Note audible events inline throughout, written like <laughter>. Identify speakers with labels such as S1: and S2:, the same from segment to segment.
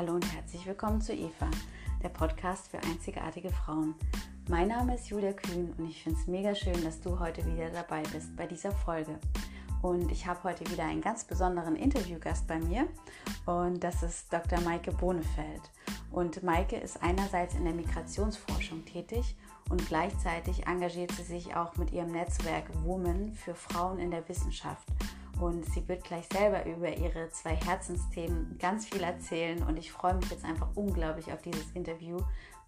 S1: Hallo und herzlich willkommen zu Eva, der Podcast für einzigartige Frauen. Mein Name ist Julia Kühn und ich finde es mega schön, dass du heute wieder dabei bist bei dieser Folge. Und ich habe heute wieder einen ganz besonderen Interviewgast bei mir und das ist Dr. Maike Bohnefeld. Und Maike ist einerseits in der Migrationsforschung tätig und gleichzeitig engagiert sie sich auch mit ihrem Netzwerk Women für Frauen in der Wissenschaft. Und sie wird gleich selber über ihre zwei Herzensthemen ganz viel erzählen. Und ich freue mich jetzt einfach unglaublich auf dieses Interview,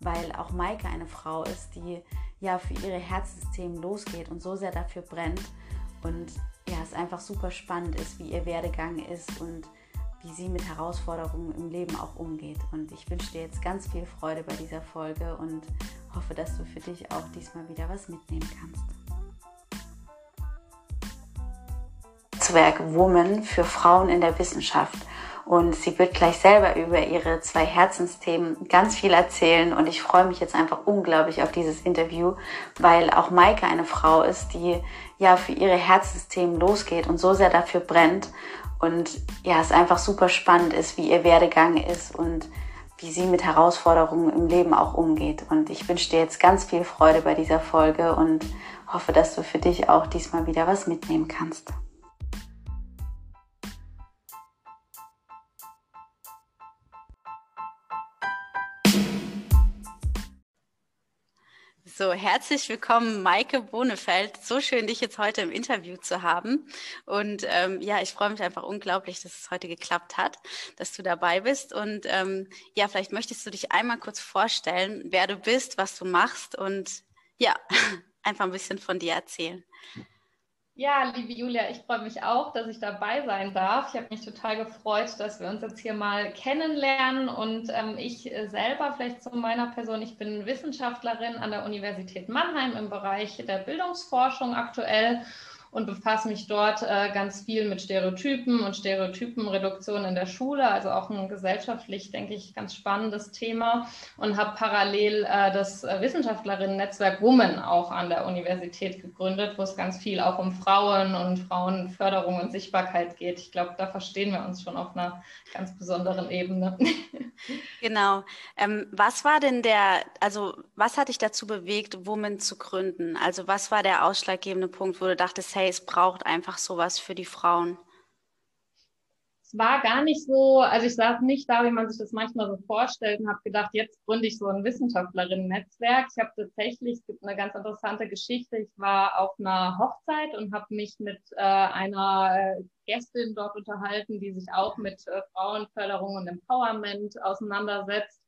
S1: weil auch Maike eine Frau ist, die ja für ihre Herzensthemen losgeht und so sehr dafür brennt. Und ja, es einfach super spannend ist, wie ihr Werdegang ist und wie sie mit Herausforderungen im Leben auch umgeht. Und ich wünsche dir jetzt ganz viel Freude bei dieser Folge und hoffe, dass du für dich auch diesmal wieder was mitnehmen kannst. Netzwerk Women für Frauen in der Wissenschaft. Und sie wird gleich selber über ihre zwei Herzensthemen ganz viel erzählen. Und ich freue mich jetzt einfach unglaublich auf dieses Interview, weil auch Maike eine Frau ist, die ja für ihre Herzensthemen losgeht und so sehr dafür brennt. Und ja, es einfach super spannend ist, wie ihr Werdegang ist und wie sie mit Herausforderungen im Leben auch umgeht. Und ich wünsche dir jetzt ganz viel Freude bei dieser Folge und hoffe, dass du für dich auch diesmal wieder was mitnehmen kannst. So, herzlich willkommen, Maike Bohnefeld. So schön, dich jetzt heute im Interview zu haben. Und ähm, ja, ich freue mich einfach unglaublich, dass es heute geklappt hat, dass du dabei bist. Und ähm, ja, vielleicht möchtest du dich einmal kurz vorstellen, wer du bist, was du machst und ja, <laughs> einfach ein bisschen von dir erzählen.
S2: Ja, liebe Julia, ich freue mich auch, dass ich dabei sein darf. Ich habe mich total gefreut, dass wir uns jetzt hier mal kennenlernen. Und ähm, ich äh, selber, vielleicht zu meiner Person, ich bin Wissenschaftlerin an der Universität Mannheim im Bereich der Bildungsforschung aktuell und befasse mich dort äh, ganz viel mit Stereotypen und Stereotypenreduktion in der Schule, also auch ein gesellschaftlich, denke ich, ganz spannendes Thema und habe parallel äh, das Wissenschaftlerinnen-Netzwerk Women auch an der Universität gegründet, wo es ganz viel auch um Frauen und Frauenförderung und Sichtbarkeit geht. Ich glaube, da verstehen wir uns schon auf einer ganz besonderen Ebene. <laughs>
S1: Genau. Ähm, was war denn der, also was hat dich dazu bewegt, Women zu gründen? Also was war der ausschlaggebende Punkt, wo du dachtest, hey, hey, es braucht einfach sowas für die Frauen?
S2: Es war gar nicht so, also ich saß nicht da, wie man sich das manchmal so vorstellt und habe gedacht, jetzt gründe ich so ein Wissenschaftlerinnen-Netzwerk. Ich habe tatsächlich, es gibt eine ganz interessante Geschichte. Ich war auf einer Hochzeit und habe mich mit äh, einer äh, Gästin dort unterhalten, die sich auch mit äh, Frauenförderung und Empowerment auseinandersetzt.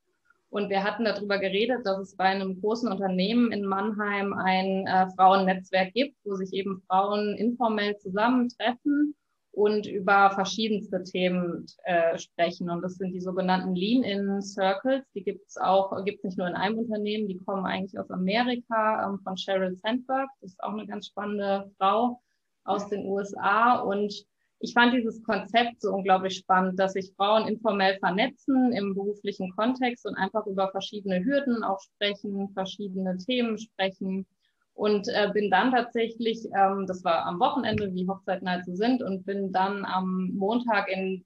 S2: Und wir hatten darüber geredet, dass es bei einem großen Unternehmen in Mannheim ein äh, Frauennetzwerk gibt, wo sich eben Frauen informell zusammentreffen und über verschiedenste Themen äh, sprechen. Und das sind die sogenannten Lean-In Circles. Die gibt es auch, gibt es nicht nur in einem Unternehmen, die kommen eigentlich aus Amerika ähm, von Sheryl Sandberg. Das ist auch eine ganz spannende Frau aus den USA. Und ich fand dieses Konzept so unglaublich spannend, dass sich Frauen informell vernetzen im beruflichen Kontext und einfach über verschiedene Hürden auch sprechen, verschiedene Themen sprechen. Und äh, bin dann tatsächlich, ähm, das war am Wochenende, wie Hochzeiten halt so sind, und bin dann am Montag in,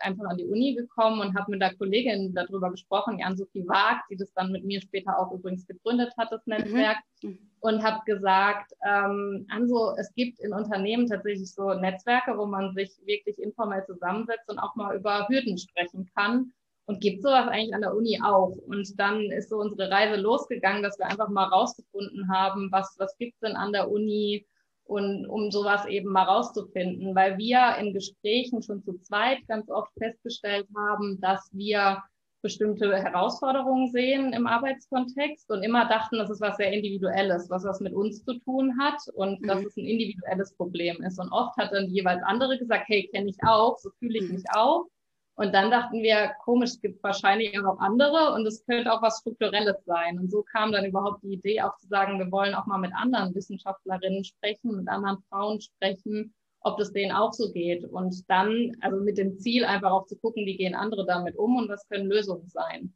S2: einfach an die Uni gekommen und habe mit der Kollegin darüber gesprochen, Jan-Sophie Waag, die das dann mit mir später auch übrigens gegründet hat, das Netzwerk. Mhm und habe gesagt, ähm, Anso, es gibt in Unternehmen tatsächlich so Netzwerke, wo man sich wirklich informell zusammensetzt und auch mal über Hürden sprechen kann. Und gibt sowas eigentlich an der Uni auch. Und dann ist so unsere Reise losgegangen, dass wir einfach mal rausgefunden haben, was, was gibt's denn an der Uni und um sowas eben mal rauszufinden, weil wir in Gesprächen schon zu zweit ganz oft festgestellt haben, dass wir bestimmte Herausforderungen sehen im Arbeitskontext und immer dachten, das ist was sehr Individuelles, was was mit uns zu tun hat und mhm. dass es ein individuelles Problem ist. Und oft hat dann jeweils andere gesagt, hey, kenne ich auch, so fühle ich mhm. mich auch. Und dann dachten wir, komisch, es gibt wahrscheinlich auch andere und es könnte auch was Strukturelles sein. Und so kam dann überhaupt die Idee auch zu sagen, wir wollen auch mal mit anderen Wissenschaftlerinnen sprechen, mit anderen Frauen sprechen, ob das denen auch so geht. Und dann, also mit dem Ziel, einfach auch zu gucken, wie gehen andere damit um und was können Lösungen sein.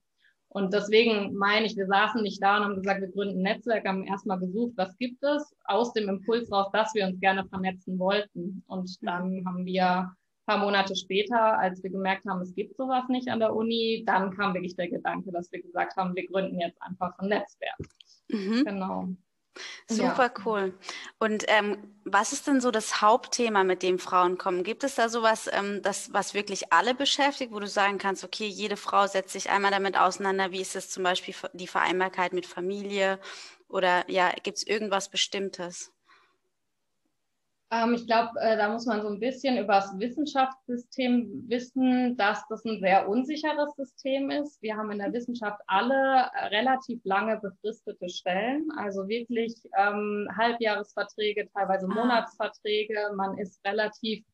S2: Und deswegen meine ich, wir saßen nicht da und haben gesagt, wir gründen ein Netzwerk, haben erstmal gesucht, was gibt es, aus dem Impuls raus, dass wir uns gerne vernetzen wollten. Und dann haben wir paar Monate später, als wir gemerkt haben, es gibt sowas nicht an der Uni, dann kam wirklich der Gedanke, dass wir gesagt haben, wir gründen jetzt einfach ein Netzwerk. Mhm. Genau.
S3: Super ja. cool. Und ähm, was ist denn so das Hauptthema, mit dem Frauen kommen? Gibt es da sowas, ähm, das, was wirklich alle beschäftigt, wo du sagen kannst, okay, jede Frau setzt sich einmal damit auseinander, wie ist es zum Beispiel die Vereinbarkeit mit Familie oder ja, gibt es irgendwas Bestimmtes?
S2: Ähm, ich glaube, äh, da muss man so ein bisschen über das Wissenschaftssystem wissen, dass das ein sehr unsicheres System ist. Wir haben in der Wissenschaft alle äh, relativ lange befristete Stellen, also wirklich ähm, Halbjahresverträge, teilweise ah. Monatsverträge. Man ist relativ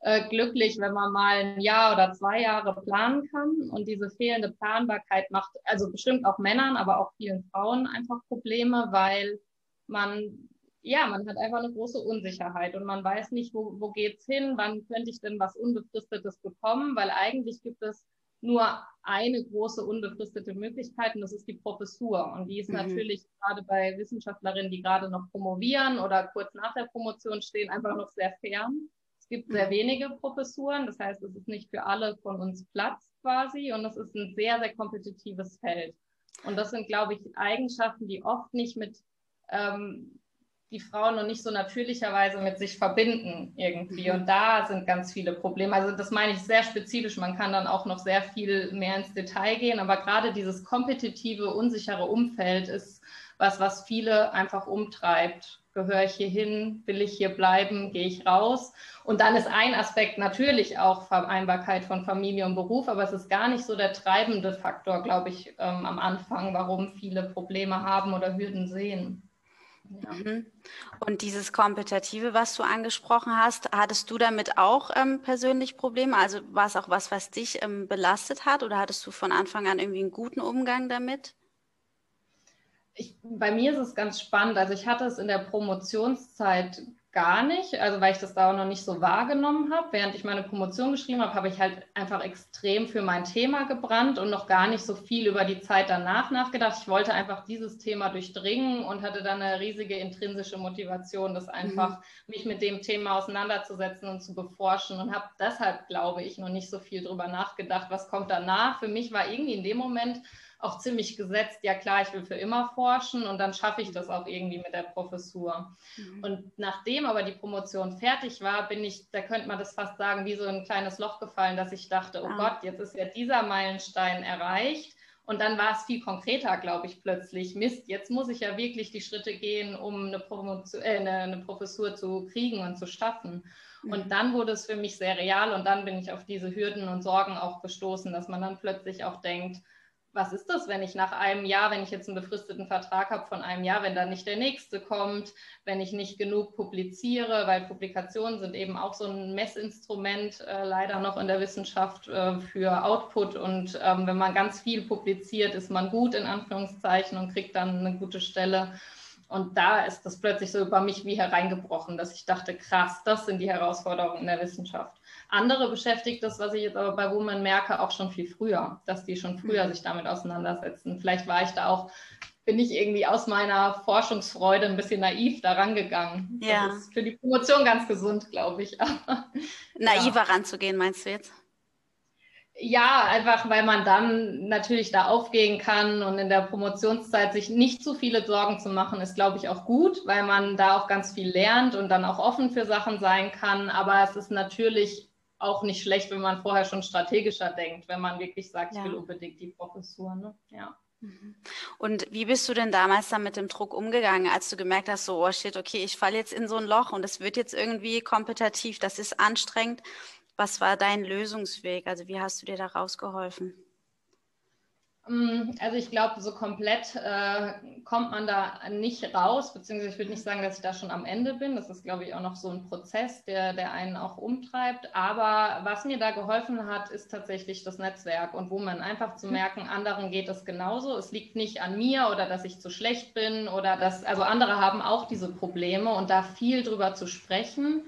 S2: äh, glücklich, wenn man mal ein Jahr oder zwei Jahre planen kann. Und diese fehlende Planbarkeit macht also bestimmt auch Männern, aber auch vielen Frauen einfach Probleme, weil man ja, man hat einfach eine große Unsicherheit und man weiß nicht, wo, wo geht's hin, wann könnte ich denn was Unbefristetes bekommen, weil eigentlich gibt es nur eine große unbefristete Möglichkeit und das ist die Professur. Und die ist mhm. natürlich gerade bei Wissenschaftlerinnen, die gerade noch promovieren oder kurz nach der Promotion stehen, einfach noch sehr fern. Es gibt sehr mhm. wenige Professuren, das heißt, es ist nicht für alle von uns Platz quasi und es ist ein sehr, sehr kompetitives Feld. Und das sind, glaube ich, Eigenschaften, die oft nicht mit ähm, die Frauen noch nicht so natürlicherweise mit sich verbinden irgendwie. Mhm. Und da sind ganz viele Probleme. Also das meine ich sehr spezifisch. Man kann dann auch noch sehr viel mehr ins Detail gehen. Aber gerade dieses kompetitive, unsichere Umfeld ist was, was viele einfach umtreibt. Gehöre ich hier hin? Will ich hier bleiben? Gehe ich raus? Und dann ist ein Aspekt natürlich auch Vereinbarkeit von Familie und Beruf, aber es ist gar nicht so der treibende Faktor, glaube ich, ähm, am Anfang, warum viele Probleme haben oder Hürden sehen.
S3: Ja. Mhm. Und dieses Kompetitive, was du angesprochen hast, hattest du damit auch ähm, persönlich Probleme? Also war es auch was, was dich ähm, belastet hat oder hattest du von Anfang an irgendwie einen guten Umgang damit?
S2: Ich, bei mir ist es ganz spannend. Also ich hatte es in der Promotionszeit gar nicht, also weil ich das da auch noch nicht so wahrgenommen habe. Während ich meine Promotion geschrieben habe, habe ich halt einfach extrem für mein Thema gebrannt und noch gar nicht so viel über die Zeit danach nachgedacht. Ich wollte einfach dieses Thema durchdringen und hatte dann eine riesige intrinsische Motivation, das einfach mhm. mich mit dem Thema auseinanderzusetzen und zu beforschen und habe deshalb, glaube ich, noch nicht so viel drüber nachgedacht, was kommt danach. Für mich war irgendwie in dem Moment auch ziemlich gesetzt, ja klar, ich will für immer forschen und dann schaffe ich das auch irgendwie mit der Professur. Mhm. Und nachdem aber die Promotion fertig war, bin ich, da könnte man das fast sagen, wie so ein kleines Loch gefallen, dass ich dachte, oh ah. Gott, jetzt ist ja dieser Meilenstein erreicht. Und dann war es viel konkreter, glaube ich, plötzlich. Mist, jetzt muss ich ja wirklich die Schritte gehen, um eine, Promotion, äh, eine, eine Professur zu kriegen und zu schaffen. Mhm. Und dann wurde es für mich sehr real und dann bin ich auf diese Hürden und Sorgen auch gestoßen, dass man dann plötzlich auch denkt, was ist das, wenn ich nach einem Jahr, wenn ich jetzt einen befristeten Vertrag habe von einem Jahr, wenn dann nicht der nächste kommt, wenn ich nicht genug publiziere, weil Publikationen sind eben auch so ein Messinstrument äh, leider noch in der Wissenschaft äh, für Output und ähm, wenn man ganz viel publiziert, ist man gut in Anführungszeichen und kriegt dann eine gute Stelle. Und da ist das plötzlich so über mich wie hereingebrochen, dass ich dachte, krass, das sind die Herausforderungen in der Wissenschaft. Andere beschäftigt das, was ich jetzt aber bei Women merke, auch schon viel früher, dass die schon früher mhm. sich damit auseinandersetzen. Vielleicht war ich da auch, bin ich irgendwie aus meiner Forschungsfreude ein bisschen naiv daran gegangen. Ja. Das ist für die Promotion ganz gesund, glaube ich. <laughs>
S3: Naiver ja. ranzugehen, meinst du jetzt?
S2: Ja, einfach weil man dann natürlich da aufgehen kann und in der Promotionszeit sich nicht zu viele Sorgen zu machen, ist, glaube ich, auch gut, weil man da auch ganz viel lernt und dann auch offen für Sachen sein kann. Aber es ist natürlich auch nicht schlecht, wenn man vorher schon strategischer denkt, wenn man wirklich sagt, ja. ich will unbedingt die Professur. Ne? Ja.
S3: Mhm. Und wie bist du denn damals dann mit dem Druck umgegangen, als du gemerkt hast, so, oh shit, okay, ich falle jetzt in so ein Loch und es wird jetzt irgendwie kompetitiv, das ist anstrengend. Was war dein Lösungsweg? Also wie hast du dir da rausgeholfen?
S2: Mm, also ich glaube, so komplett äh, kommt man da nicht raus, beziehungsweise ich würde nicht sagen, dass ich da schon am Ende bin. Das ist, glaube ich, auch noch so ein Prozess, der, der einen auch umtreibt. Aber was mir da geholfen hat, ist tatsächlich das Netzwerk und wo man einfach zu mhm. merken, anderen geht es genauso. Es liegt nicht an mir oder dass ich zu schlecht bin oder dass, also andere haben auch diese Probleme und da viel drüber zu sprechen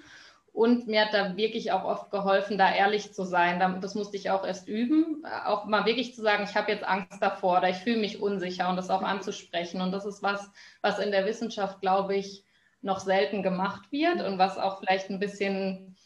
S2: und mir hat da wirklich auch oft geholfen, da ehrlich zu sein. Das musste ich auch erst üben, auch mal wirklich zu sagen, ich habe jetzt Angst davor oder ich fühle mich unsicher und das auch anzusprechen. Und das ist was, was in der Wissenschaft, glaube ich, noch selten gemacht wird und was auch vielleicht ein bisschen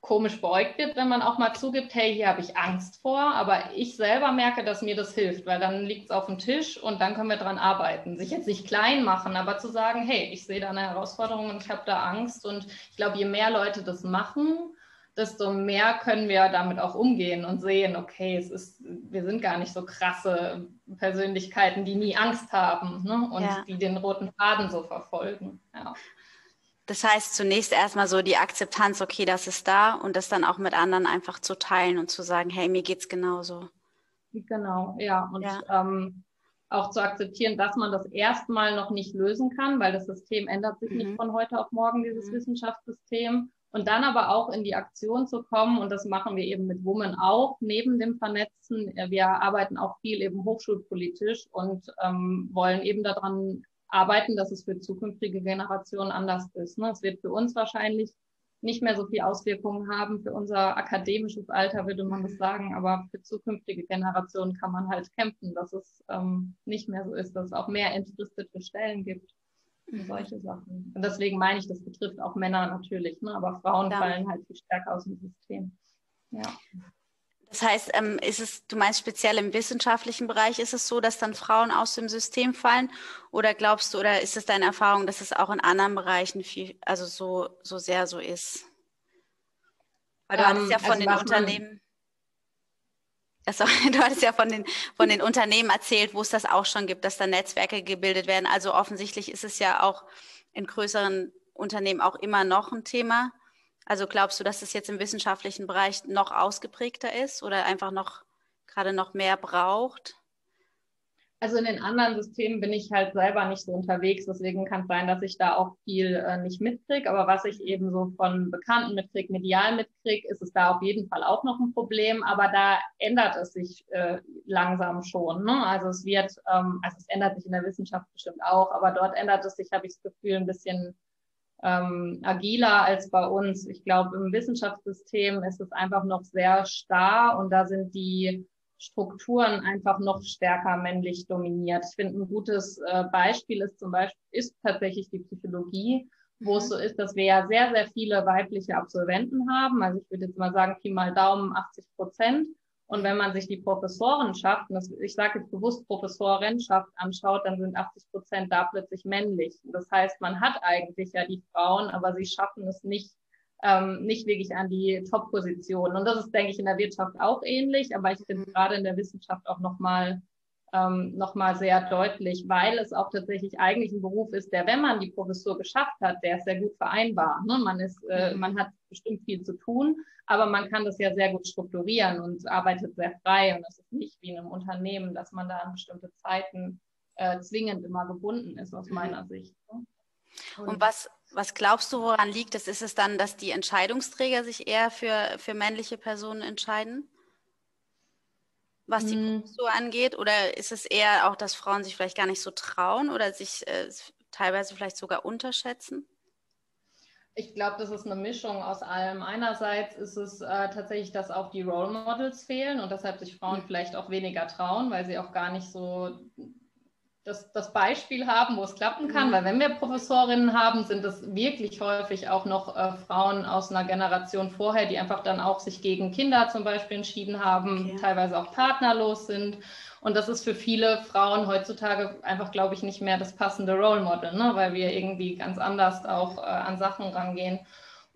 S2: komisch beäugt wird, wenn man auch mal zugibt, hey, hier habe ich Angst vor, aber ich selber merke, dass mir das hilft, weil dann liegt es auf dem Tisch und dann können wir dran arbeiten. Sich jetzt nicht klein machen, aber zu sagen, hey, ich sehe da eine Herausforderung und ich habe da Angst und ich glaube, je mehr Leute das machen, desto mehr können wir damit auch umgehen und sehen, okay, es ist, wir sind gar nicht so krasse Persönlichkeiten, die nie Angst haben ne? und ja. die den roten Faden so verfolgen. Ja.
S3: Das heißt, zunächst erstmal so die Akzeptanz, okay, das ist da und das dann auch mit anderen einfach zu teilen und zu sagen, hey, mir geht's genauso.
S2: Genau, ja. Und ja. Ähm, auch zu akzeptieren, dass man das erstmal noch nicht lösen kann, weil das System ändert sich mhm. nicht von heute auf morgen, dieses mhm. Wissenschaftssystem. Und dann aber auch in die Aktion zu kommen, und das machen wir eben mit Women auch, neben dem Vernetzen. Wir arbeiten auch viel eben hochschulpolitisch und ähm, wollen eben daran arbeiten, dass es für zukünftige Generationen anders ist. Ne? Es wird für uns wahrscheinlich nicht mehr so viel Auswirkungen haben. Für unser akademisches Alter würde man das sagen, aber für zukünftige Generationen kann man halt kämpfen, dass es ähm, nicht mehr so ist, dass es auch mehr entristete Stellen gibt. Und solche Sachen. Und deswegen meine ich, das betrifft auch Männer natürlich, ne? aber Frauen ja. fallen halt viel stärker aus dem System. Ja.
S3: Das heißt, ähm, ist es, du meinst speziell im wissenschaftlichen Bereich, ist es so, dass dann Frauen aus dem System fallen? Oder glaubst du, oder ist es deine Erfahrung, dass es auch in anderen Bereichen viel, also so, so sehr so ist? Weil du um, hattest ja von also den Unternehmen. Also, <laughs> du hattest ja von den, von den Unternehmen erzählt, wo es das auch schon gibt, dass da Netzwerke gebildet werden. Also offensichtlich ist es ja auch in größeren Unternehmen auch immer noch ein Thema. Also glaubst du, dass es jetzt im wissenschaftlichen Bereich noch ausgeprägter ist oder einfach noch gerade noch mehr braucht?
S2: Also in den anderen Systemen bin ich halt selber nicht so unterwegs, deswegen kann es sein, dass ich da auch viel äh, nicht mitkriege. Aber was ich eben so von Bekannten mitkriege, medial mitkriege, ist es da auf jeden Fall auch noch ein Problem. Aber da ändert es sich äh, langsam schon. Ne? Also es wird, ähm, also es ändert sich in der Wissenschaft bestimmt auch, aber dort ändert es sich, habe ich das Gefühl, ein bisschen ähm, agiler als bei uns. Ich glaube, im Wissenschaftssystem ist es einfach noch sehr starr und da sind die Strukturen einfach noch stärker männlich dominiert. Ich finde, ein gutes äh, Beispiel ist zum Beispiel ist tatsächlich die Psychologie, wo mhm. es so ist, dass wir ja sehr, sehr viele weibliche Absolventen haben. Also ich würde jetzt mal sagen, Pi mal Daumen 80 Prozent. Und wenn man sich die Professorenschaft, das, ich sage jetzt bewusst Professorenschaft anschaut, dann sind 80 Prozent da plötzlich männlich. Das heißt, man hat eigentlich ja die Frauen, aber sie schaffen es nicht, ähm, nicht wirklich an die Top-Positionen. Und das ist, denke ich, in der Wirtschaft auch ähnlich, aber ich finde gerade in der Wissenschaft auch nochmal ähm, nochmal sehr deutlich, weil es auch tatsächlich eigentlich ein Beruf ist, der, wenn man die Professur geschafft hat, der ist sehr gut vereinbar. Ne? Man, ist, äh, mhm. man hat bestimmt viel zu tun, aber man kann das ja sehr gut strukturieren und arbeitet sehr frei. Und das ist nicht wie in einem Unternehmen, dass man da an bestimmte Zeiten äh, zwingend immer gebunden ist, aus mhm. meiner Sicht.
S3: Ne? Und, und, was, was glaubst du, woran liegt es? Ist es dann, dass die Entscheidungsträger sich eher für, für männliche Personen entscheiden? Was die mhm. Professur angeht? Oder ist es eher auch, dass Frauen sich vielleicht gar nicht so trauen oder sich äh, teilweise vielleicht sogar unterschätzen?
S2: Ich glaube, das ist eine Mischung aus allem. Einerseits ist es äh, tatsächlich, dass auch die Role Models fehlen und deshalb sich Frauen vielleicht auch weniger trauen, weil sie auch gar nicht so das, das Beispiel haben, wo es klappen kann. Mhm. Weil wenn wir Professorinnen haben, sind es wirklich häufig auch noch äh, Frauen aus einer Generation vorher, die einfach dann auch sich gegen Kinder zum Beispiel entschieden haben, okay. teilweise auch partnerlos sind. Und das ist für viele Frauen heutzutage einfach, glaube ich, nicht mehr das passende Role Model, ne? weil wir irgendwie ganz anders auch äh, an Sachen rangehen.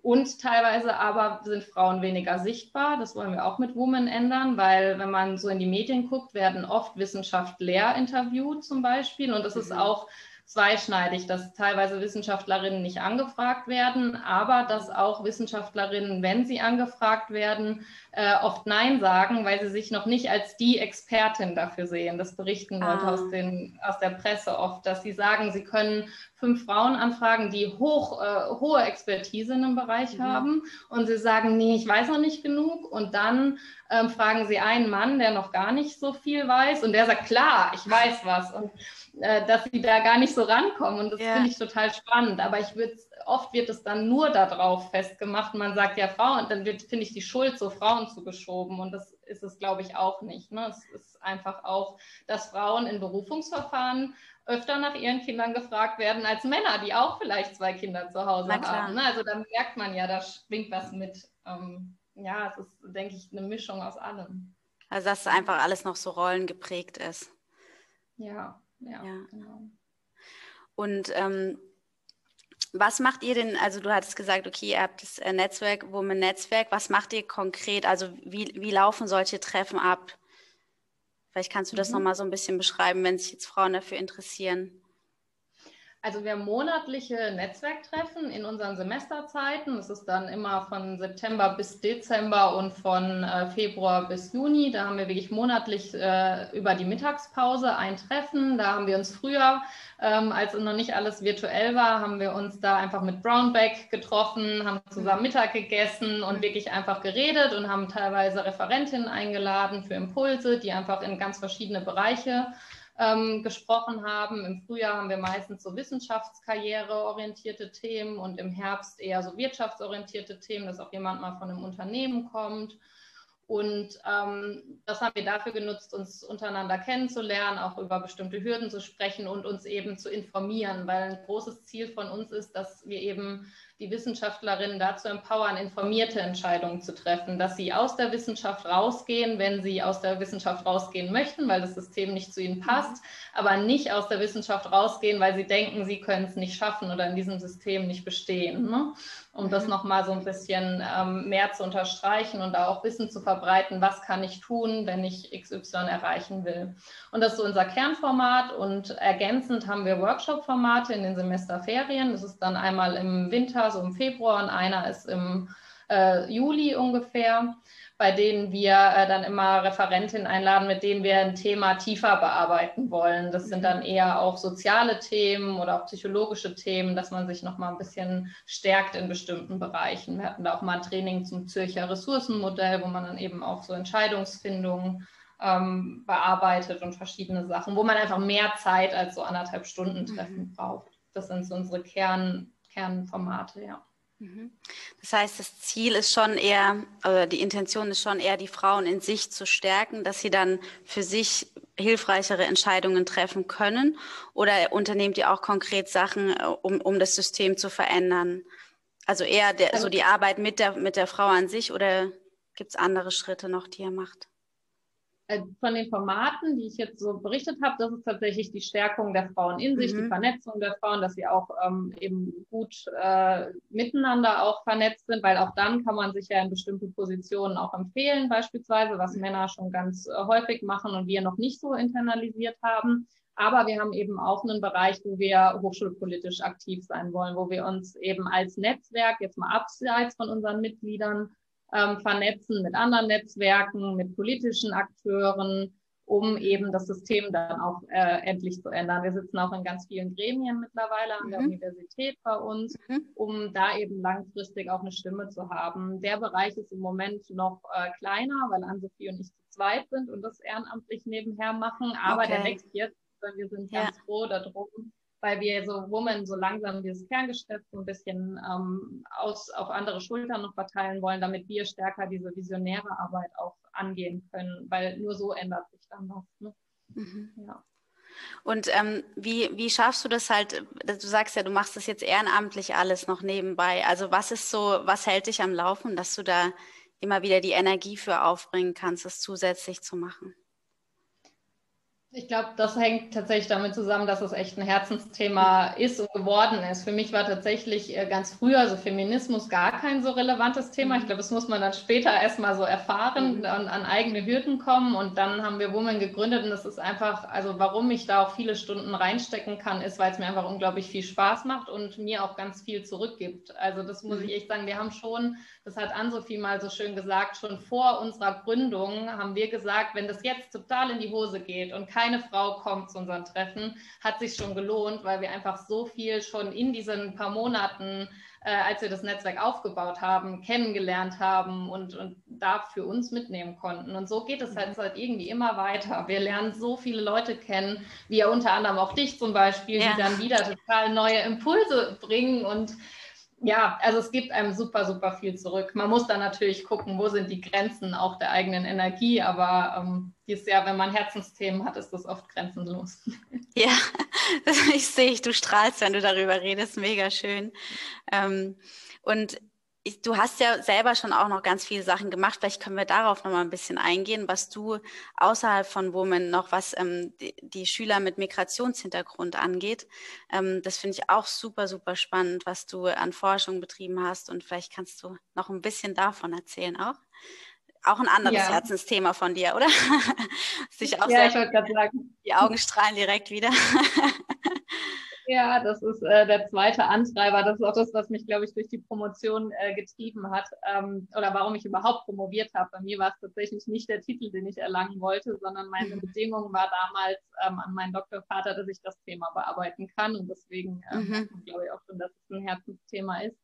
S2: Und teilweise aber sind Frauen weniger sichtbar. Das wollen wir auch mit Women ändern, weil wenn man so in die Medien guckt, werden oft Wissenschaftler interviewt zum Beispiel. Und das mhm. ist auch zweischneidig, dass teilweise Wissenschaftlerinnen nicht angefragt werden, aber dass auch Wissenschaftlerinnen, wenn sie angefragt werden, äh, oft Nein sagen, weil sie sich noch nicht als die Expertin dafür sehen. Das berichten ah. Leute aus, den, aus der Presse oft, dass sie sagen, sie können fünf Frauen anfragen, die hoch, äh, hohe Expertise in einem Bereich mhm. haben und sie sagen, nee, ich weiß noch nicht genug und dann ähm, fragen sie einen Mann, der noch gar nicht so viel weiß und der sagt, klar, ich weiß was und äh, dass sie da gar nicht so so rankommen und das ja. finde ich total spannend. Aber ich würde oft wird es dann nur darauf festgemacht. Man sagt ja Frauen, dann wird, finde ich, die Schuld so Frauen zugeschoben und das ist es, glaube ich, auch nicht. Ne? Es ist einfach auch, dass Frauen in Berufungsverfahren öfter nach ihren Kindern gefragt werden als Männer, die auch vielleicht zwei Kinder zu Hause haben. Ne? Also da merkt man ja, da schwingt was mit. Ähm, ja, es ist, denke ich, eine Mischung aus allem.
S3: Also dass einfach alles noch so rollengeprägt ist.
S2: Ja, ja, ja. genau.
S3: Und ähm, was macht ihr denn, also du hattest gesagt, okay, ihr habt das äh, Netzwerk, Women Netzwerk, was macht ihr konkret? Also wie, wie laufen solche Treffen ab? Vielleicht kannst du das mhm. nochmal so ein bisschen beschreiben, wenn sich jetzt Frauen dafür interessieren.
S2: Also wir haben monatliche Netzwerktreffen in unseren Semesterzeiten. Das ist dann immer von September bis Dezember und von äh, Februar bis Juni. Da haben wir wirklich monatlich äh, über die Mittagspause ein Treffen. Da haben wir uns früher, ähm, als noch nicht alles virtuell war, haben wir uns da einfach mit Brownback getroffen, haben zusammen Mittag gegessen und wirklich einfach geredet und haben teilweise Referentinnen eingeladen für Impulse, die einfach in ganz verschiedene Bereiche ähm, gesprochen haben. Im Frühjahr haben wir meistens so wissenschaftskarriereorientierte Themen und im Herbst eher so wirtschaftsorientierte Themen, dass auch jemand mal von einem Unternehmen kommt. Und ähm, das haben wir dafür genutzt, uns untereinander kennenzulernen, auch über bestimmte Hürden zu sprechen und uns eben zu informieren, weil ein großes Ziel von uns ist, dass wir eben die Wissenschaftlerinnen dazu empowern, informierte Entscheidungen zu treffen, dass sie aus der Wissenschaft rausgehen, wenn sie aus der Wissenschaft rausgehen möchten, weil das System nicht zu ihnen passt, aber nicht aus der Wissenschaft rausgehen, weil sie denken, sie können es nicht schaffen oder in diesem System nicht bestehen. Ne? Um das mhm. nochmal so ein bisschen ähm, mehr zu unterstreichen und da auch Wissen zu verbreiten, was kann ich tun, wenn ich XY erreichen will. Und das ist so unser Kernformat und ergänzend haben wir Workshop-Formate in den Semesterferien. Das ist dann einmal im Winter, so im Februar und einer ist im äh, Juli ungefähr, bei denen wir äh, dann immer Referentinnen einladen, mit denen wir ein Thema tiefer bearbeiten wollen. Das sind dann eher auch soziale Themen oder auch psychologische Themen, dass man sich noch mal ein bisschen stärkt in bestimmten Bereichen. Wir hatten da auch mal ein Training zum Zürcher Ressourcenmodell, wo man dann eben auch so Entscheidungsfindungen ähm, bearbeitet und verschiedene Sachen, wo man einfach mehr Zeit als so anderthalb Stunden Treffen mhm. braucht. Das sind so unsere Kern, Kernformate, ja.
S3: Mhm. Das heißt, das Ziel ist schon eher, oder die Intention ist schon eher, die Frauen in sich zu stärken, dass sie dann für sich hilfreichere Entscheidungen treffen können? Oder unternehmt ihr auch konkret Sachen, äh, um, um das System zu verändern? Also eher der, also, so die Arbeit mit der, mit der Frau an sich oder gibt es andere Schritte noch, die ihr macht?
S2: Äh, von den Formaten, die ich jetzt so berichtet habe, das ist tatsächlich die Stärkung der Frauen in sich, mhm. die Vernetzung der Frauen, dass sie auch ähm, eben gut äh, miteinander auch vernetzt sind, weil auch dann kann man sich ja in bestimmte Positionen auch empfehlen, beispielsweise, was Männer schon ganz äh, häufig machen und wir noch nicht so internalisiert haben. Aber wir haben eben auch einen Bereich, wo wir hochschulpolitisch aktiv sein wollen, wo wir uns eben als Netzwerk, jetzt mal abseits von unseren Mitgliedern, ähm, vernetzen mit anderen Netzwerken, mit politischen Akteuren, um eben das System dann auch äh, endlich zu ändern. Wir sitzen auch in ganz vielen Gremien mittlerweile an mhm. der Universität bei uns, mhm. um da eben langfristig auch eine Stimme zu haben. Der Bereich ist im Moment noch äh, kleiner, weil Ann-Sophie und ich zu zweit sind und das ehrenamtlich nebenher machen, aber okay. der wächst jetzt. Wir sind ganz ja. froh darum, weil wir so Women so langsam dieses Kerngeschäft so ein bisschen ähm, aus, auf andere Schultern noch verteilen wollen, damit wir stärker diese visionäre Arbeit auch angehen können, weil nur so ändert sich dann was. Ne? Mhm.
S3: Ja. Und ähm, wie, wie schaffst du das halt? Du sagst ja, du machst das jetzt ehrenamtlich alles noch nebenbei. Also was ist so, was hält dich am Laufen, dass du da immer wieder die Energie für aufbringen kannst, das zusätzlich zu machen?
S2: Ich glaube, das hängt tatsächlich damit zusammen, dass es echt ein Herzensthema ist und geworden ist. Für mich war tatsächlich äh, ganz früher so Feminismus gar kein so relevantes Thema. Ich glaube, das muss man dann später erstmal so erfahren mhm. und an eigene Hürden kommen. Und dann haben wir Women gegründet und das ist einfach, also warum ich da auch viele Stunden reinstecken kann, ist, weil es mir einfach unglaublich viel Spaß macht und mir auch ganz viel zurückgibt. Also das muss mhm. ich echt sagen, wir haben schon, das hat Ann-Sophie mal so schön gesagt, schon vor unserer Gründung haben wir gesagt, wenn das jetzt total in die Hose geht und kein keine Frau kommt zu unseren Treffen, hat sich schon gelohnt, weil wir einfach so viel schon in diesen paar Monaten, äh, als wir das Netzwerk aufgebaut haben, kennengelernt haben und, und da für uns mitnehmen konnten. Und so geht es halt, halt irgendwie immer weiter. Wir lernen so viele Leute kennen, wie ja unter anderem auch dich zum Beispiel, ja. die dann wieder total neue Impulse bringen und ja, also es gibt einem super, super viel zurück. Man muss dann natürlich gucken, wo sind die Grenzen auch der eigenen Energie, aber ähm, dieses Jahr, wenn man Herzensthemen hat, ist das oft grenzenlos. <laughs>
S3: Ja, <laughs> ich sehe, du strahlst, wenn du darüber redest, mega schön. Ähm, und ich, du hast ja selber schon auch noch ganz viele Sachen gemacht. Vielleicht können wir darauf noch mal ein bisschen eingehen, was du außerhalb von Women noch, was ähm, die, die, Schüler mit Migrationshintergrund angeht. Ähm, das finde ich auch super, super spannend, was du an Forschung betrieben hast. Und vielleicht kannst du noch ein bisschen davon erzählen auch. Auch ein anderes ja. Herzensthema von dir, oder? <laughs>
S2: Sich auch ja, ich wollte gerade sagen.
S3: Die Augen strahlen direkt wieder. <laughs>
S2: Ja, das ist äh, der zweite Antreiber. Das ist auch das, was mich, glaube ich, durch die Promotion äh, getrieben hat ähm, oder warum ich überhaupt promoviert habe. Bei mir war es tatsächlich nicht der Titel, den ich erlangen wollte, sondern meine mhm. Bedingung war damals ähm, an meinen Doktorvater, dass ich das Thema bearbeiten kann. Und deswegen ähm, mhm. glaube ich auch schon, dass es ein Herzensthema ist.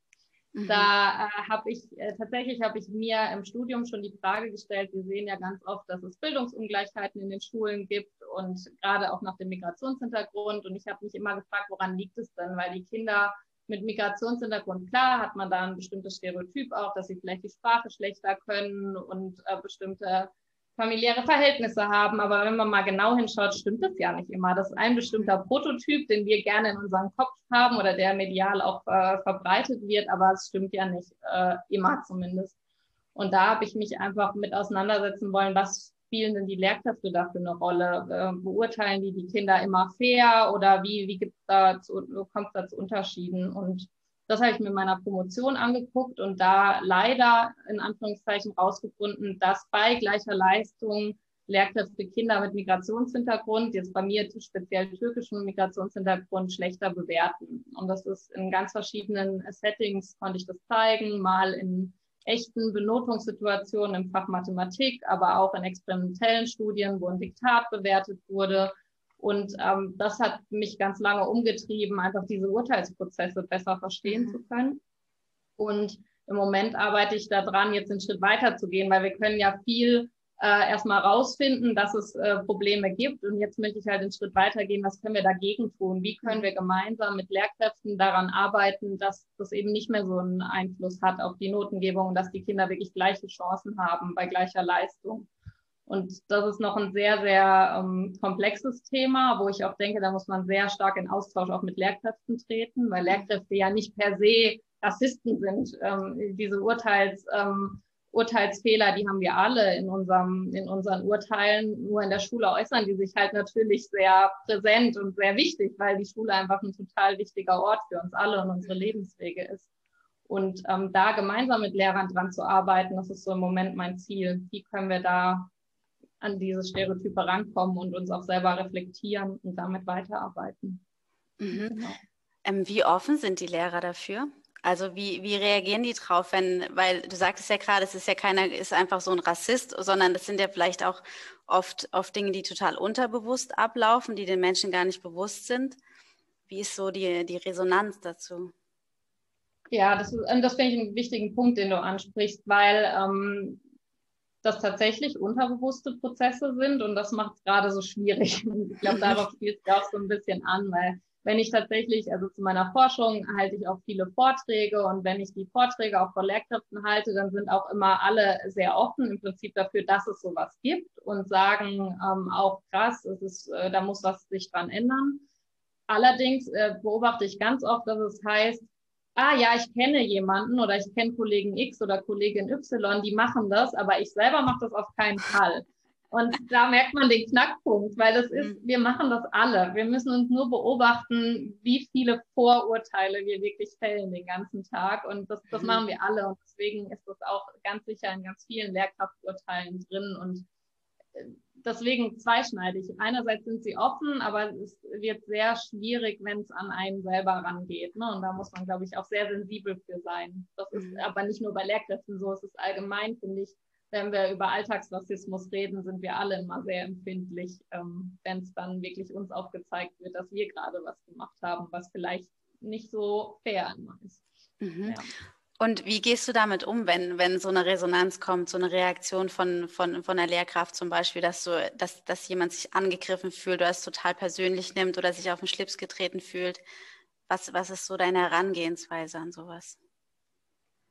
S2: Mhm. Da äh, habe ich äh, tatsächlich habe ich mir im Studium schon die Frage gestellt. Wir sehen ja ganz oft, dass es Bildungsungleichheiten in den Schulen gibt und gerade auch nach dem Migrationshintergrund. Und ich habe mich immer gefragt, woran liegt es denn? Weil die Kinder mit Migrationshintergrund, klar, hat man da ein bestimmtes Stereotyp auch, dass sie vielleicht die Sprache schlechter können und äh, bestimmte familiäre Verhältnisse haben. Aber wenn man mal genau hinschaut, stimmt das ja nicht immer. Das ist ein bestimmter Prototyp, den wir gerne in unserem Kopf haben oder der medial auch äh, verbreitet wird, aber es stimmt ja nicht äh, immer zumindest. Und da habe ich mich einfach mit auseinandersetzen wollen, was spielen denn die Lehrkräfte da für eine Rolle? Äh, beurteilen die die Kinder immer fair oder wie, wie gibt's da zu, kommt es da zu Unterschieden? Und das habe ich mir in meiner Promotion angeguckt und da leider in Anführungszeichen rausgefunden, dass bei gleicher Leistung Lehrkräfte Kinder mit Migrationshintergrund, jetzt bei mir speziell türkischen Migrationshintergrund, schlechter bewerten. Und das ist in ganz verschiedenen Settings, konnte ich das zeigen, mal in echten Benotungssituationen im Fach Mathematik, aber auch in experimentellen Studien, wo ein Diktat bewertet wurde und ähm, das hat mich ganz lange umgetrieben, einfach diese Urteilsprozesse besser verstehen mhm. zu können. Und im Moment arbeite ich daran, jetzt einen Schritt weiter zu gehen, weil wir können ja viel äh, erstmal rausfinden, dass es äh, Probleme gibt. Und jetzt möchte ich halt einen Schritt weitergehen, was können wir dagegen tun? Wie können wir gemeinsam mit Lehrkräften daran arbeiten, dass das eben nicht mehr so einen Einfluss hat auf die Notengebung und dass die Kinder wirklich gleiche Chancen haben bei gleicher Leistung? Und das ist noch ein sehr, sehr ähm, komplexes Thema, wo ich auch denke, da muss man sehr stark in Austausch auch mit Lehrkräften treten, weil Lehrkräfte ja nicht per se Rassisten sind. Ähm, diese Urteils, ähm, Urteilsfehler, die haben wir alle in, unserem, in unseren Urteilen. Nur in der Schule äußern die sich halt natürlich sehr präsent und sehr wichtig, weil die Schule einfach ein total wichtiger Ort für uns alle und unsere Lebenswege ist. Und ähm, da gemeinsam mit Lehrern dran zu arbeiten, das ist so im Moment mein Ziel. Wie können wir da an diese Stereotype rankommen und uns auch selber reflektieren und damit weiterarbeiten.
S3: Mhm. Genau. Ähm, wie offen sind die Lehrer dafür? Also wie, wie reagieren die drauf, wenn, weil du sagtest ja gerade, es ist ja keiner, ist einfach so ein Rassist, sondern das sind ja vielleicht auch oft, oft Dinge, die total unterbewusst ablaufen, die den Menschen gar nicht bewusst sind. Wie ist so die, die Resonanz dazu?
S2: Ja, das, das finde ich einen wichtigen Punkt, den du ansprichst, weil ähm, das tatsächlich unterbewusste Prozesse sind und das macht es gerade so schwierig. <laughs> Ich glaube, darauf spielt es auch so ein bisschen an, weil wenn ich tatsächlich, also zu meiner Forschung halte ich auch viele Vorträge und wenn ich die Vorträge auch vor Lehrkräften halte, dann sind auch immer alle sehr offen im Prinzip dafür, dass es sowas gibt und sagen ähm, auch krass, es ist, äh, da muss was sich dran ändern. Allerdings äh, beobachte ich ganz oft, dass es heißt, ah ja, ich kenne jemanden oder ich kenne Kollegen X oder Kollegin Y, die machen das, aber ich selber mache das auf keinen Fall. Und da merkt man den Knackpunkt, weil das ist, mhm. wir machen das alle. Wir müssen uns nur beobachten, wie viele Vorurteile wir wirklich fällen den ganzen Tag. Und das, das mhm. machen wir alle. Und deswegen ist das auch ganz sicher in ganz vielen Lehrkrafturteilen drin. Und äh, deswegen zweischneidig. Einerseits sind sie offen, aber es wird sehr schwierig, wenn es an einen selber rangeht. Ne? Und da muss man, glaube ich, auch sehr sensibel für sein. Das ist mhm. aber nicht nur bei Lehrkräften so, es ist allgemein, finde ich, wenn wir über Alltagsrassismus reden, sind wir alle immer sehr empfindlich, ähm, wenn es dann wirklich uns aufgezeigt wird, dass wir gerade was gemacht haben, was vielleicht nicht so fair immer ist.
S3: Mhm. Ja. Und wie gehst du damit um, wenn, wenn so eine Resonanz kommt, so eine Reaktion von, von, von der Lehrkraft zum Beispiel, dass, du, dass, dass jemand sich angegriffen fühlt oder es total persönlich nimmt oder sich auf den Schlips getreten fühlt? Was, was ist so deine Herangehensweise an sowas?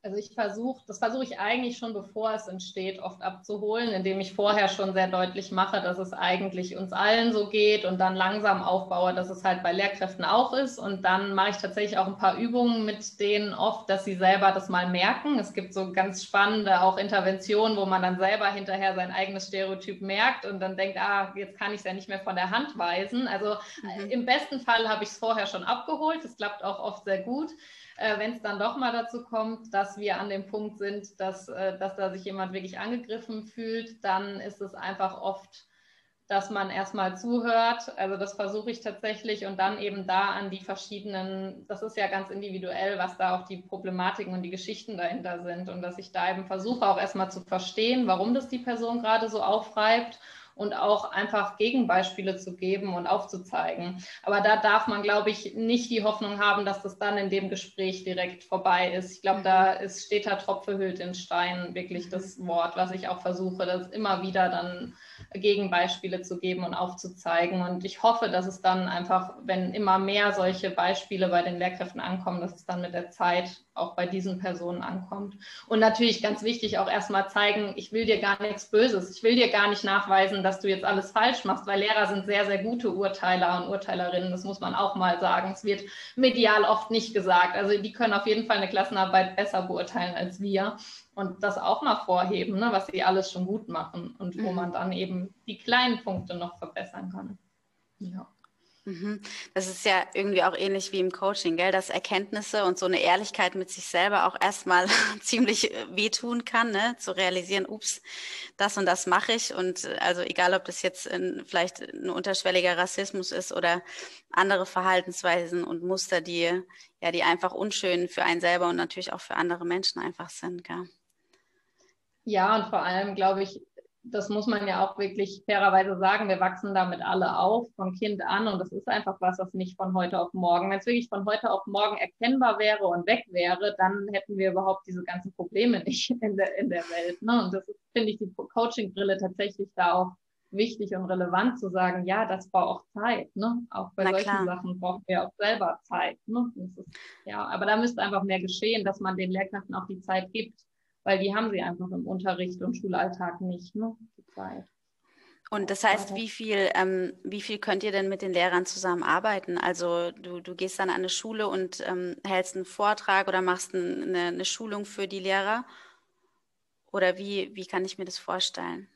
S2: Also ich versuche, das versuche ich eigentlich schon bevor es entsteht, oft abzuholen, indem ich vorher schon sehr deutlich mache, dass es eigentlich uns allen so geht und dann langsam aufbaue, dass es halt bei Lehrkräften auch ist. Und dann mache ich tatsächlich auch ein paar Übungen mit denen oft, dass sie selber das mal merken. Es gibt so ganz spannende auch Interventionen, wo man dann selber hinterher sein eigenes Stereotyp merkt und dann denkt, ah, jetzt kann ich es ja nicht mehr von der Hand weisen. Also mhm. im besten Fall habe ich es vorher schon abgeholt. Das klappt auch oft sehr gut äh, wenn es dann doch mal dazu kommt, dass wir an dem Punkt sind, dass, äh, dass da sich jemand wirklich angegriffen fühlt, dann ist es einfach oft, dass man erstmal zuhört. Also das versuche ich tatsächlich und dann eben da an die verschiedenen, das ist ja ganz individuell, was da auch die Problematiken und die Geschichten dahinter sind und dass ich da eben versuche auch erstmal zu verstehen, warum das die Person gerade so aufreibt und auch einfach Gegenbeispiele zu geben und aufzuzeigen. Aber da darf man, glaube ich, nicht die Hoffnung haben, dass das dann in dem Gespräch direkt vorbei ist. Ich glaube, da ist, steht da Tropfe hüllt in Stein wirklich das Wort, was ich auch versuche, das immer wieder dann Gegenbeispiele zu geben und aufzuzeigen. Und ich hoffe, dass es dann einfach, wenn immer mehr solche Beispiele bei den Lehrkräften ankommen, dass es dann mit der Zeit auch bei diesen Personen ankommt. Und natürlich ganz wichtig auch erstmal zeigen, ich will dir gar nichts Böses. Ich will dir gar nicht nachweisen, dass du jetzt alles falsch machst, weil Lehrer sind sehr, sehr gute Urteiler und Urteilerinnen. Das muss man auch mal sagen. Es wird medial oft nicht gesagt. Also die können auf jeden Fall eine Klassenarbeit besser beurteilen als wir und das auch mal vorheben, ne, was sie alles schon gut machen und wo mhm. man dann eben die kleinen Punkte noch verbessern kann. Ja.
S3: Mhm. Das ist ja irgendwie auch ähnlich wie im Coaching, gell? dass Erkenntnisse und so eine Ehrlichkeit mit sich selber auch erstmal <laughs> ziemlich äh, wehtun kann, ne? zu realisieren, ups, das und das mache ich. Und äh, also egal, ob das jetzt in, vielleicht ein unterschwelliger Rassismus ist oder andere Verhaltensweisen und Muster, die ja, die einfach unschön für einen selber und natürlich auch für andere Menschen einfach sind. Gell?
S2: Ja, und vor allem glaube ich, das muss man ja auch wirklich fairerweise sagen, wir wachsen damit alle auf, von Kind an und das ist einfach was, was nicht von heute auf morgen. Wenn es wirklich von heute auf morgen erkennbar wäre und weg wäre, dann hätten wir überhaupt diese ganzen Probleme nicht <laughs> in der, in der Welt. Ne? Und das finde ich, die Coaching-Brille tatsächlich da auch wichtig und relevant zu sagen, ja, das braucht auch Zeit. Ne? Auch bei Na solchen klar. Sachen brauchen wir auch selber Zeit. Ne? Ist, ja, aber da müsste einfach mehr geschehen, dass man den Lehrkräften auch die Zeit gibt, weil die haben sie einfach im Unterricht und Schulalltag nicht, ne? Die Zeit.
S3: Und das heißt, wie viel, ähm, wie viel könnt ihr denn mit den Lehrern zusammenarbeiten? Also du, du gehst dann an eine Schule und ähm, hältst einen Vortrag oder machst eine, eine Schulung für die Lehrer? Oder wie, wie kann ich mir das vorstellen?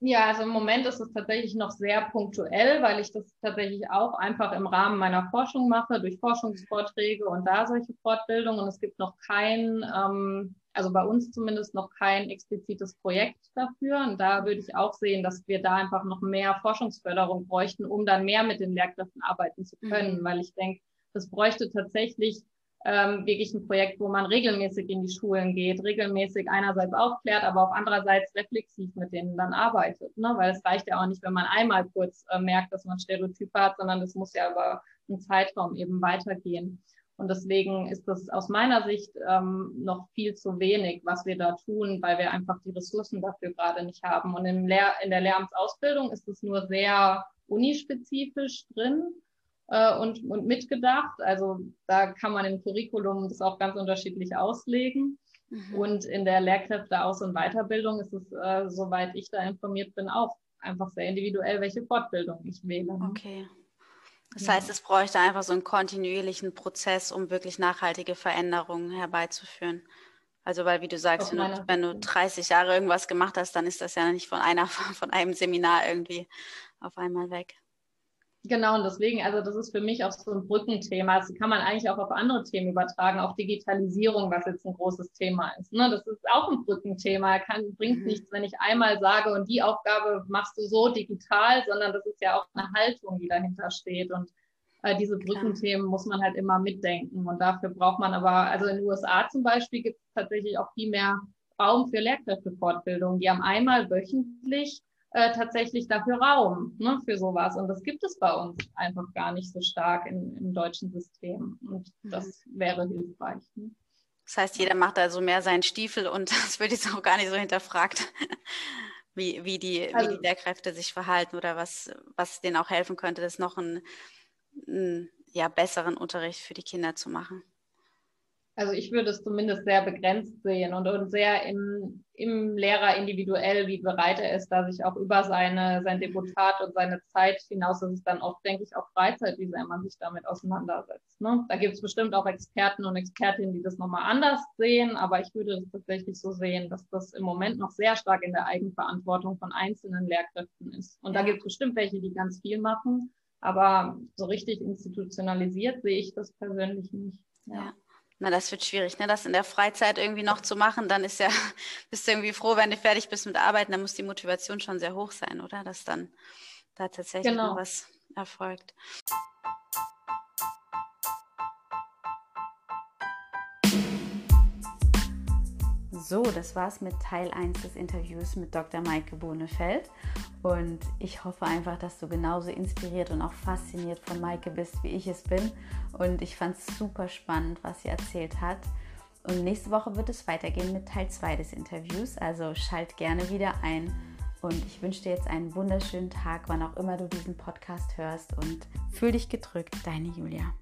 S2: Ja, also im Moment ist es tatsächlich noch sehr punktuell, weil ich das tatsächlich auch einfach im Rahmen meiner Forschung mache, durch Forschungsvorträge und da solche Fortbildungen. Und es gibt noch kein, ähm, also bei uns zumindest noch kein explizites Projekt dafür. Und da würde ich auch sehen, dass wir da einfach noch mehr Forschungsförderung bräuchten, um dann mehr mit den Lehrkräften arbeiten zu können, mhm. weil ich denke, das bräuchte tatsächlich ähm, wirklich ein Projekt, wo man regelmäßig in die Schulen geht, regelmäßig einerseits aufklärt, aber auch andererseits reflexiv mit denen dann arbeitet. Ne? Weil es reicht ja auch nicht, wenn man einmal kurz äh, merkt, dass man Stereotype hat, sondern das muss ja über einen Zeitraum eben weitergehen. Und deswegen ist das aus meiner Sicht ähm, noch viel zu wenig, was wir da tun, weil wir einfach die Ressourcen dafür gerade nicht haben. Und im Lehr in der Lehramtsausbildung ist es nur sehr unispezifisch drin äh, und, und mitgedacht. Also da kann man im Curriculum das auch ganz unterschiedlich auslegen. Mhm. Und in der Lehrkräfte-Aus- und Weiterbildung ist es, äh, soweit ich da informiert bin, auch einfach sehr individuell, welche Fortbildung ich wähle.
S3: Okay. Das heißt, es bräuchte einfach so einen kontinuierlichen Prozess, um wirklich nachhaltige Veränderungen herbeizuführen. Also, weil, wie du sagst, wenn du, wenn du 30 Jahre irgendwas gemacht hast, dann ist das ja nicht von einer, <laughs> von einem Seminar irgendwie auf einmal weg.
S2: Genau, und deswegen, also das ist für mich auch so ein Brückenthema. Das kann man eigentlich auch auf andere Themen übertragen, auch Digitalisierung, was jetzt ein großes Thema ist. Ne? Das ist auch ein Brückenthema. Kann, bringt mhm. nichts, wenn ich einmal sage, und die Aufgabe machst du so digital, sondern das ist ja auch eine Haltung, die dahinter steht. Und äh, diese Brückenthemen muss man halt immer mitdenken. Und dafür braucht man aber, also in den USA zum Beispiel gibt es tatsächlich auch viel mehr Raum für Lehrkräftefortbildung. Die haben einmal wöchentlich äh, tatsächlich dafür Raum ne, für sowas. Und das gibt es bei uns einfach gar nicht so stark in, im deutschen System. Und das wäre hilfreich. Ne?
S3: Das heißt, jeder macht also mehr seinen Stiefel und <laughs> es wird jetzt auch gar nicht so hinterfragt, <laughs> wie, wie, die, also, wie die Lehrkräfte sich verhalten oder was, was denen auch helfen könnte, das noch einen, einen ja, besseren Unterricht für die Kinder zu machen.
S2: Also ich würde es zumindest sehr begrenzt sehen und, und sehr im, im Lehrer individuell, wie bereit er ist, da sich auch über seine, sein Deputat und seine Zeit hinaus, das ist dann oft, denke ich, auch Freizeit, wie sehr man sich damit auseinandersetzt. Ne? Da gibt es bestimmt auch Experten und Expertinnen, die das nochmal anders sehen, aber ich würde es tatsächlich so sehen, dass das im Moment noch sehr stark in der Eigenverantwortung von einzelnen Lehrkräften ist. Und da gibt es bestimmt welche, die ganz viel machen, aber so richtig institutionalisiert sehe ich das persönlich nicht.
S3: ja. ja. Na, das wird schwierig, ne? Das in der Freizeit irgendwie noch zu machen, dann ist ja, <laughs> bist du irgendwie froh, wenn du fertig bist mit Arbeiten, dann muss die Motivation schon sehr hoch sein, oder? Dass dann da tatsächlich genau. noch was erfolgt. So, das war's mit Teil 1 des Interviews mit Dr. Maike Bohnefeld. Und ich hoffe einfach, dass du genauso inspiriert und auch fasziniert von Maike bist, wie ich es bin. Und ich fand es super spannend, was sie erzählt hat. Und nächste Woche wird es weitergehen mit Teil 2 des Interviews. Also schalt gerne wieder ein. Und ich wünsche dir jetzt einen wunderschönen Tag, wann auch immer du diesen Podcast hörst. Und fühl dich gedrückt, deine Julia.